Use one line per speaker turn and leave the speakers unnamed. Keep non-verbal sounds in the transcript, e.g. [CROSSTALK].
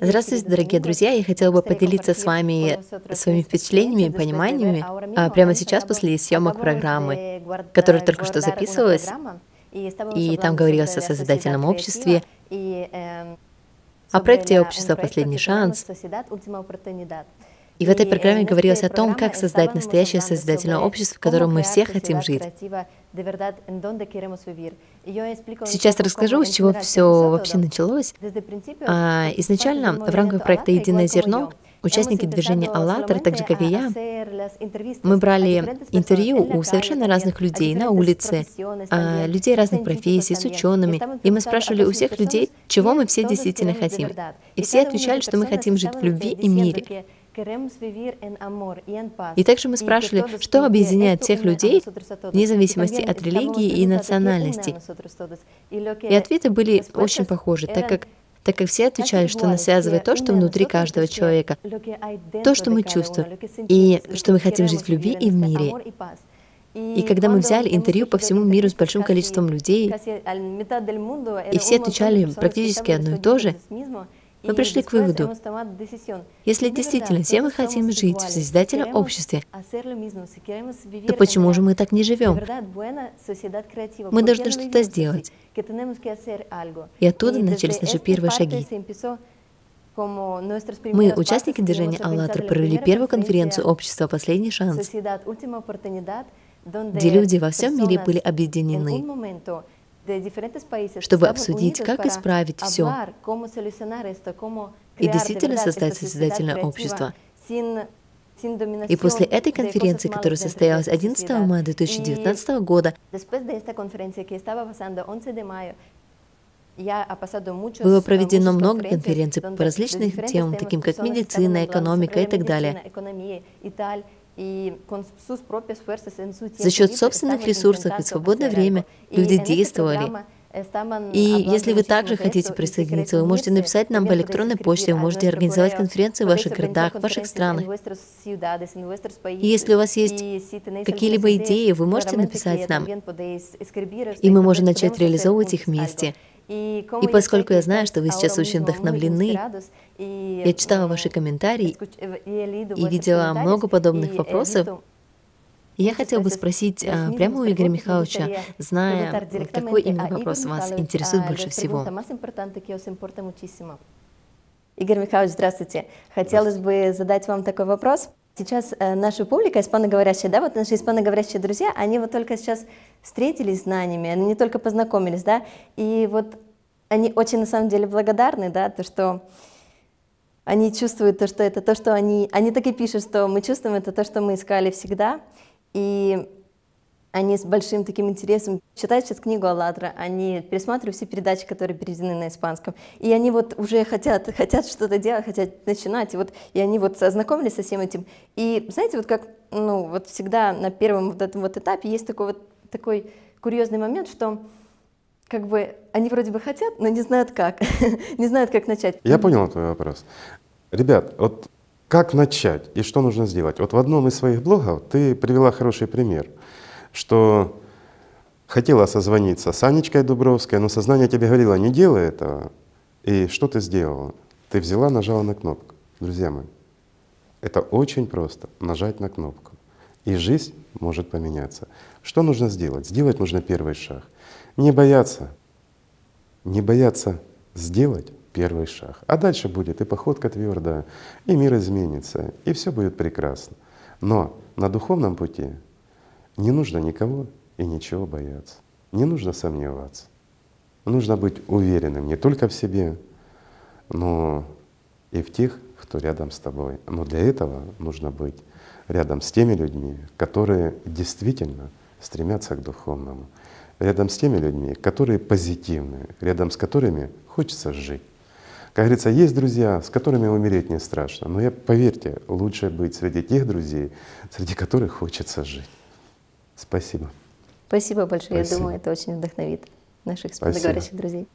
Здравствуйте, дорогие друзья! Я хотела бы поделиться с вами своими впечатлениями и пониманиями а, прямо сейчас после съемок программы, которая только что записывалась, и там говорилось о созидательном обществе, о проекте «Общество. Последний шанс». И в этой программе говорилось о том, как создать настоящее созидательное общество, в котором мы все хотим жить. Сейчас расскажу, с чего все вообще началось. А, изначально в рамках проекта «Единое зерно» участники движения «АЛЛАТРА», так же, как и я, мы брали интервью у совершенно разных людей на улице, а, людей разных профессий, с учеными, и мы спрашивали у всех людей, чего мы все действительно хотим. И все отвечали, что мы хотим жить в любви и мире. И также мы спрашивали, что объединяет всех людей вне зависимости от религии и национальности. И ответы были очень похожи, так как так как все отвечали, что нас связывает то, что внутри каждого человека, то, что мы чувствуем, и что мы хотим жить в любви и в мире. И когда мы взяли интервью по всему миру с большим количеством людей, и все отвечали практически одно и то же, мы пришли к выводу, если действительно все мы хотим жить в созидательном обществе, то почему же мы так не живем? Мы должны что-то сделать. И оттуда начались наши первые шаги. Мы, участники движения «АЛЛАТРА», провели первую конференцию общества «Последний шанс», где люди во всем мире были объединены чтобы обсудить, как исправить все и действительно создать созидательное общество. И после этой конференции, которая состоялась 11 мая 2019 года, было проведено много конференций по различным темам, таким как медицина, экономика и так далее. За счет собственных ресурсов и свободное время люди действовали. И если вы также хотите присоединиться, вы можете написать нам по электронной почте, вы можете организовать конференции в ваших городах, в ваших странах. И если у вас есть какие-либо идеи, вы можете написать нам, и мы можем начать реализовывать их вместе. И поскольку я знаю, что вы сейчас очень вдохновлены, я читала ваши комментарии и видела много подобных вопросов, я хотела бы спросить а, прямо у Игоря Михайловича, зная, какой именно вопрос вас интересует больше всего.
Игорь Михайлович, здравствуйте. Хотелось бы задать вам такой вопрос. Сейчас э, наша публика, испаноговорящая, да, вот наши испаноговорящие друзья, они вот только сейчас встретились с знаниями, они не только познакомились, да, и вот они очень на самом деле благодарны, да, то, что они чувствуют то, что это то, что они, они так и пишут, что мы чувствуем, это то, что мы искали всегда, и они с большим таким интересом читают сейчас книгу «АЛЛАТРА», они пересматривают все передачи, которые переведены на испанском, и они вот уже хотят, [LAUGHS] хотят что-то делать, хотят начинать, и вот и они вот ознакомились со всем этим. И знаете, вот как, ну, вот всегда на первом вот этом вот этапе есть такой вот такой курьезный момент, что как бы они вроде бы хотят, но не знают как, [LAUGHS] не знают, как начать.
Я понял твой вопрос. Ребят, вот как начать и что нужно сделать? Вот в одном из своих блогов ты привела хороший пример — что хотела созвониться с Анечкой Дубровской, но сознание тебе говорило, не делай этого. И что ты сделала? Ты взяла, нажала на кнопку. Друзья мои, это очень просто — нажать на кнопку. И жизнь может поменяться. Что нужно сделать? Сделать нужно первый шаг. Не бояться, не бояться сделать первый шаг. А дальше будет и походка твердая, и мир изменится, и все будет прекрасно. Но на духовном пути не нужно никого и ничего бояться. Не нужно сомневаться. Нужно быть уверенным не только в себе, но и в тех, кто рядом с тобой. Но для этого нужно быть рядом с теми людьми, которые действительно стремятся к духовному, рядом с теми людьми, которые позитивны, рядом с которыми хочется жить. Как говорится, есть друзья, с которыми умереть не страшно, но я, поверьте, лучше быть среди тех друзей, среди которых хочется жить. Спасибо.
Спасибо большое. Спасибо. Я думаю, это очень вдохновит наших говорящих друзей.